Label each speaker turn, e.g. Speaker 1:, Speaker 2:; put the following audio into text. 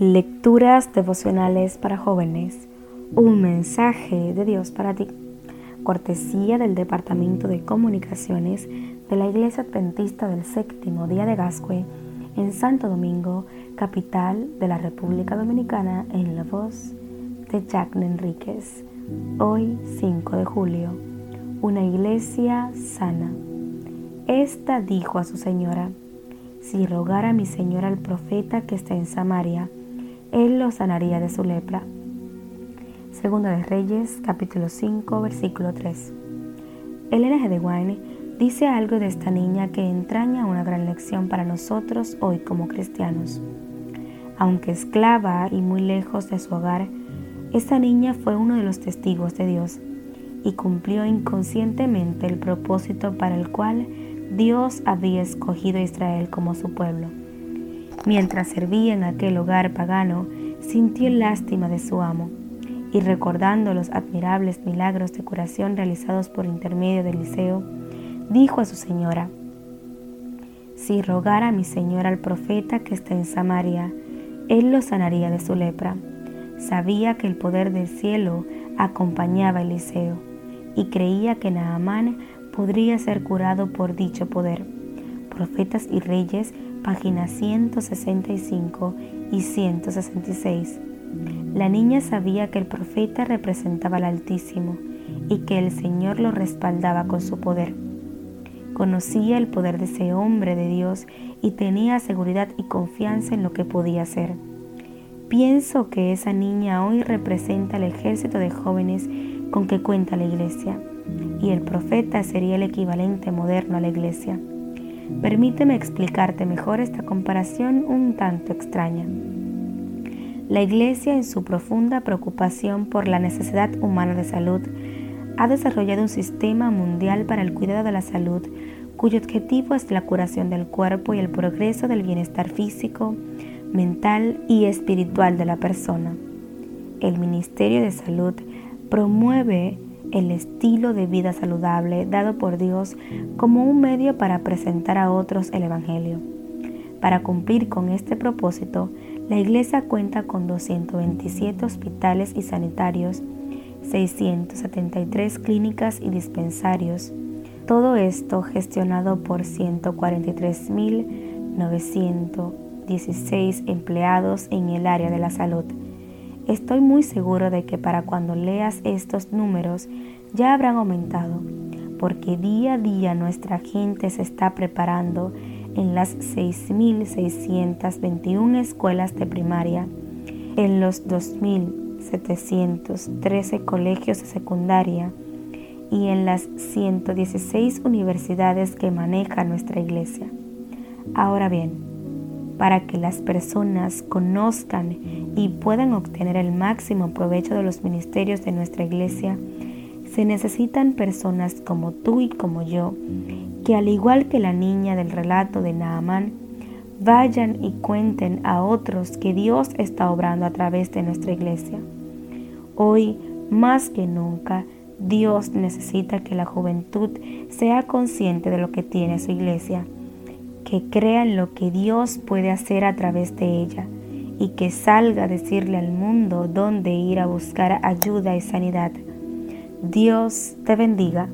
Speaker 1: Lecturas devocionales para jóvenes. Un mensaje de Dios para ti. Cortesía del Departamento de Comunicaciones de la Iglesia Adventista del Séptimo Día de Gascue en Santo Domingo, capital de la República Dominicana, en la voz de Jack Enríquez. Hoy, 5 de julio. Una iglesia sana. Esta dijo a su señora, si rogara mi señora al profeta que está en Samaria, él lo sanaría de su lepra. Segunda de Reyes, capítulo 5, versículo 3. Elena G. de Wine dice algo de esta niña que entraña una gran lección para nosotros hoy como cristianos. Aunque esclava y muy lejos de su hogar, esta niña fue uno de los testigos de Dios y cumplió inconscientemente el propósito para el cual Dios había escogido a Israel como su pueblo. Mientras servía en aquel hogar pagano, sintió lástima de su amo y recordando los admirables milagros de curación realizados por intermedio de Eliseo, dijo a su señora, si rogara mi señora al profeta que está en Samaria, él lo sanaría de su lepra. Sabía que el poder del cielo acompañaba a Eliseo y creía que Naamán podría ser curado por dicho poder. Profetas y Reyes páginas 165 y 166. La niña sabía que el profeta representaba al Altísimo y que el Señor lo respaldaba con su poder. Conocía el poder de ese hombre de Dios y tenía seguridad y confianza en lo que podía hacer. Pienso que esa niña hoy representa el ejército de jóvenes con que cuenta la iglesia y el profeta sería el equivalente moderno a la iglesia. Permíteme explicarte mejor esta comparación un tanto extraña. La Iglesia, en su profunda preocupación por la necesidad humana de salud, ha desarrollado un sistema mundial para el cuidado de la salud cuyo objetivo es la curación del cuerpo y el progreso del bienestar físico, mental y espiritual de la persona. El Ministerio de Salud promueve el estilo de vida saludable dado por Dios como un medio para presentar a otros el Evangelio. Para cumplir con este propósito, la Iglesia cuenta con 227 hospitales y sanitarios, 673 clínicas y dispensarios, todo esto gestionado por 143.916 empleados en el área de la salud Estoy muy seguro de que para cuando leas estos números ya habrán aumentado, porque día a día nuestra gente se está preparando en las 6.621 escuelas de primaria, en los 2.713 colegios de secundaria y en las 116 universidades que maneja nuestra iglesia. Ahora bien, para que las personas conozcan y puedan obtener el máximo provecho de los ministerios de nuestra iglesia, se necesitan personas como tú y como yo, que al igual que la niña del relato de Naamán, vayan y cuenten a otros que Dios está obrando a través de nuestra iglesia. Hoy, más que nunca, Dios necesita que la juventud sea consciente de lo que tiene su iglesia que crea en lo que Dios puede hacer a través de ella y que salga a decirle al mundo dónde ir a buscar ayuda y sanidad. Dios te bendiga.